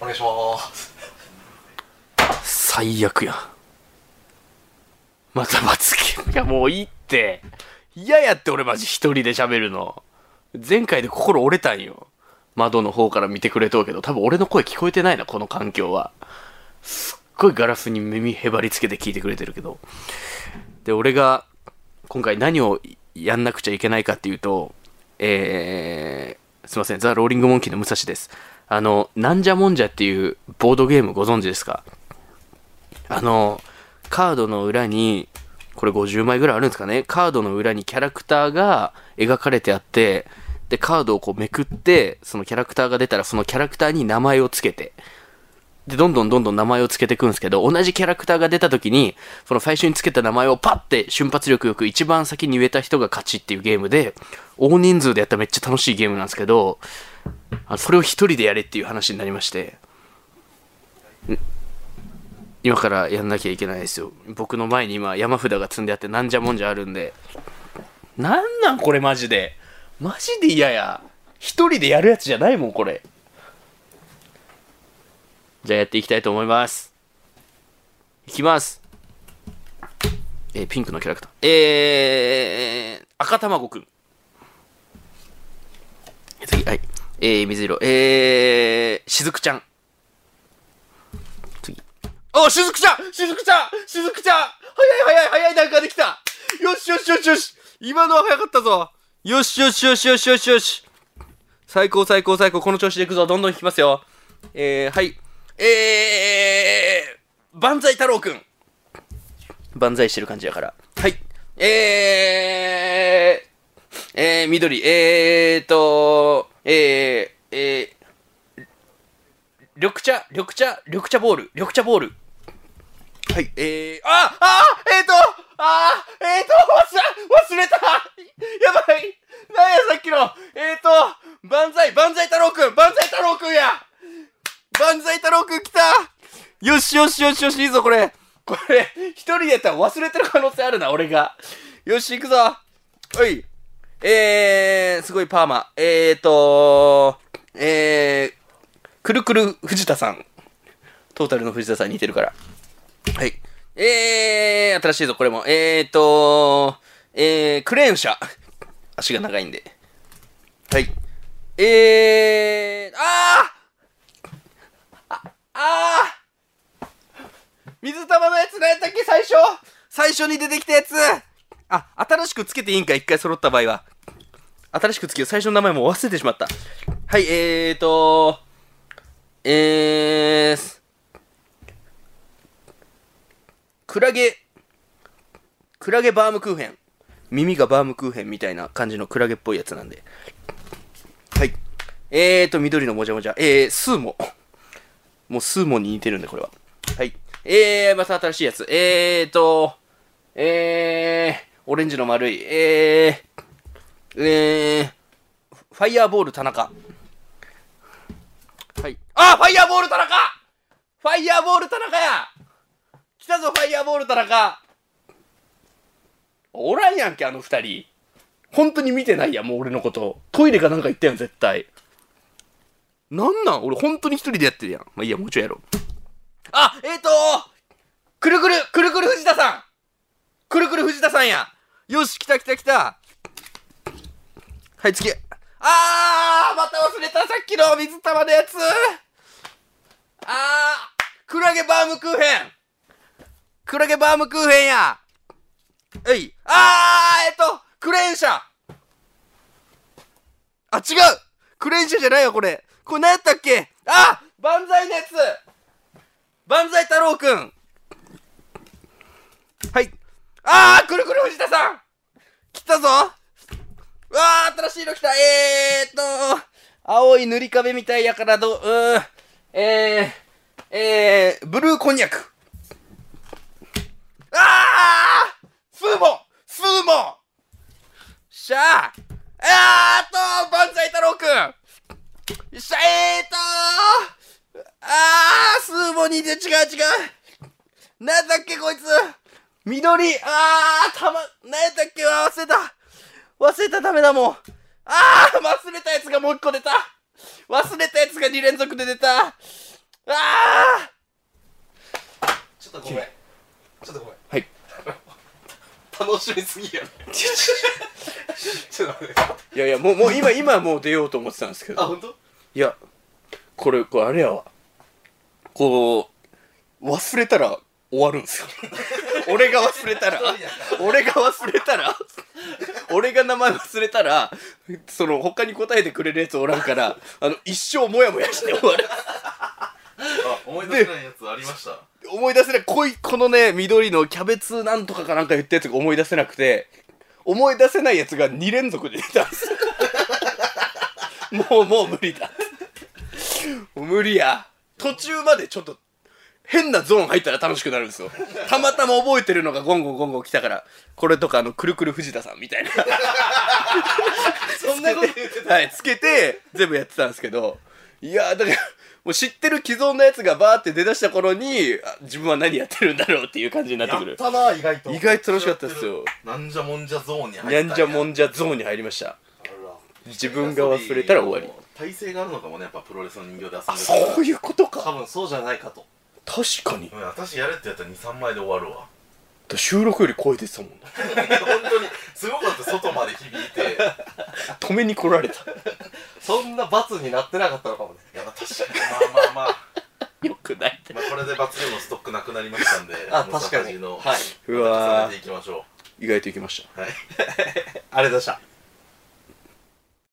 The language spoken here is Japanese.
お願いします。最悪やまた罰ゲーム。いやもういいって。嫌やって俺マジ一人で喋るの。前回で心折れたんよ。窓の方から見てくれとうけど。多分俺の声聞こえてないなこの環境は。すっごいガラスに耳へばりつけて聞いてくれてるけど。で俺が今回何をやんなくちゃいけないかっていうとえー、すいません。ザ・ローリング・モンキーの武蔵です。あのなんじゃもんじゃっていうボードゲームご存知ですか？あの、カードの裏に、これ50枚ぐらいあるんですかね？カードの裏にキャラクターが描かれてあって、で、カードをこうめくって、そのキャラクターが出たら、そのキャラクターに名前をつけて、で、どんどんどんどん名前をつけていくんですけど、同じキャラクターが出た時に、その最初につけた名前をパッて瞬発力よく一番先に言えた人が勝ちっていうゲームで、大人数でやったらめっちゃ楽しいゲームなんですけど、あそれを一人でやれっていう話になりまして、今からやんなきゃいけないですよ。僕の前に今山札が積んであってなんじゃもんじゃあるんで。なんなんこれマジで。マジで嫌や。一人でやるやつじゃないもんこれ。じゃあやっていきたいと思います。いきます。えーピンクのキャラクター。えー、赤卵くん。次はい。えー、水色。えー、しずくちゃん。次。おしずくちゃん！しずくちゃん！しずくちゃん！早い早い早い段階できた。よしよしよしよし。今のは早かったぞ。よしよしよしよしよしよし。最高最高最高。この調子でいくぞ。どんどん引きますよ。えー、はい。えー、万歳太郎くん。万歳してる感じやから。はい。えー、えー、緑。えーとえー、えー、緑茶、緑茶、緑茶ボール、緑茶ボール。はい、えー、ああえーとあーえーと忘れ、忘れたやばいなんやさっきのえーと万歳、万歳太郎くん万歳太郎くんや万歳太郎くん来たよしよしよしよし、いいぞこれこれ、一人でやったら忘れてる可能性あるな、俺が。よし、行くぞおいえー、すごいパーマ。えーとえー、くるくる藤田さん。トータルの藤田さんに似てるから。はい。えー、新しいぞ、これも。えーとえー、クレーン車。足が長いんで。はい。えー、あーあ、あー水玉のやつ何やったっけ、最初最初に出てきたやつあ、新しくつけていいんか、一回揃った場合は。新しくつけよう。最初の名前も忘れてしまった。はい、えーとえー、クラゲ、クラゲバームクーヘン。耳がバームクーヘンみたいな感じのクラゲっぽいやつなんで。はい。えーと、緑のもじゃもじゃ。えー、スーモ。もうスーモに似てるんで、これは。はい。えー、また新しいやつ。えーと、えー、オレンジの丸い。えー、えー、ファイヤーボール田中。はい。あファイヤーボール田中ファイヤーボール田中や来たぞ、ファイヤーボール田中おらんやんけ、あの二人。本当に見てないやん、もう俺のこと。トイレかなんか行ったやん、絶対。なんなん？俺本当に一人でやってるやん。まあいいや、もうちょいやろう。あ、えーとくるくる、くるくる藤田さんくるくる藤田さんや。よし、来た来た来た。はい、次。あーまた忘れた。さっきの水玉のやつ。あークラゲバームクーヘン。クラゲバームクーヘンや。えい。あーえっとクレーン車。あ、違う。クレーン車じゃないよ、これ。これ何やったっけ？あ万歳のやつ。万歳太郎くん。あーくるくる藤田さん。来たぞ。うわー新しいの来た。えーっと青い塗り壁みたいやからどう、ー、えー、えー、ブルーこんにゃく。あースーモスーモしゃああーっと万歳太郎くん。しゃえーっとあースーモにで違う違う。なんだっけこいつ。緑あーたま、なんやったっけ忘れた。忘れたダメだもん。あー忘れたやつがもう一個出た。忘れたやつが2連続で出た。あちょっとごめん。ちょっとごめん。はい。楽しみすぎやね。ちょっと待って。いやいやもうもう今今もう出ようと思ってたんですけど。あ本当？いやこれこれあれやわ。こう忘れたら終わるんですよ 俺が忘れたら俺が忘れたら俺が名前忘れたらその他に答えてくれるやつおらんからあの一生モヤモヤして終わる。あ思い出せないやつありました？思い出せない。こいこのね緑のキャベツなんとかかなんか言ったやつが思い出せなくて思い出せないやつが2連続で出たんです。もうもう無理だ。無理や。途中までちょっと変なゾーン入ったら楽しくなるんですよ。たまたま覚えてるのがゴンゴンゴンゴン来たからこれとかあのくるくる藤田さんみたいな。そんなこと言ってた？はいつけて全部やってたんですけど。いやだからもう知ってる既存のやつがバーって出だした頃にあ自分は何やってるんだろうっていう感じになってくる。たな意外と。意外と楽しかったですよ。なんじゃもんじゃゾーンに入ったにゃんじゃもんんじゃゾーンに入りました。あ自分が忘れたら終わり。体勢があるのかもねやっぱプロレスの人形で遊んでそういうことら多か分そうじゃないかと確かに。うん私やれってやったら23枚で終わるわ。収録より声出てたもんな。本当に。すごかった外まで響いて。い止めに来られた。そんな罰になってなかったのかもね。やまあ確かに。まあまあまあ。よくないまあこれで罰ゲームのストックなくなりましたんであ確かに。のはい。うわー。重ねていきましょ意外といきました。うはい。ありがとうございました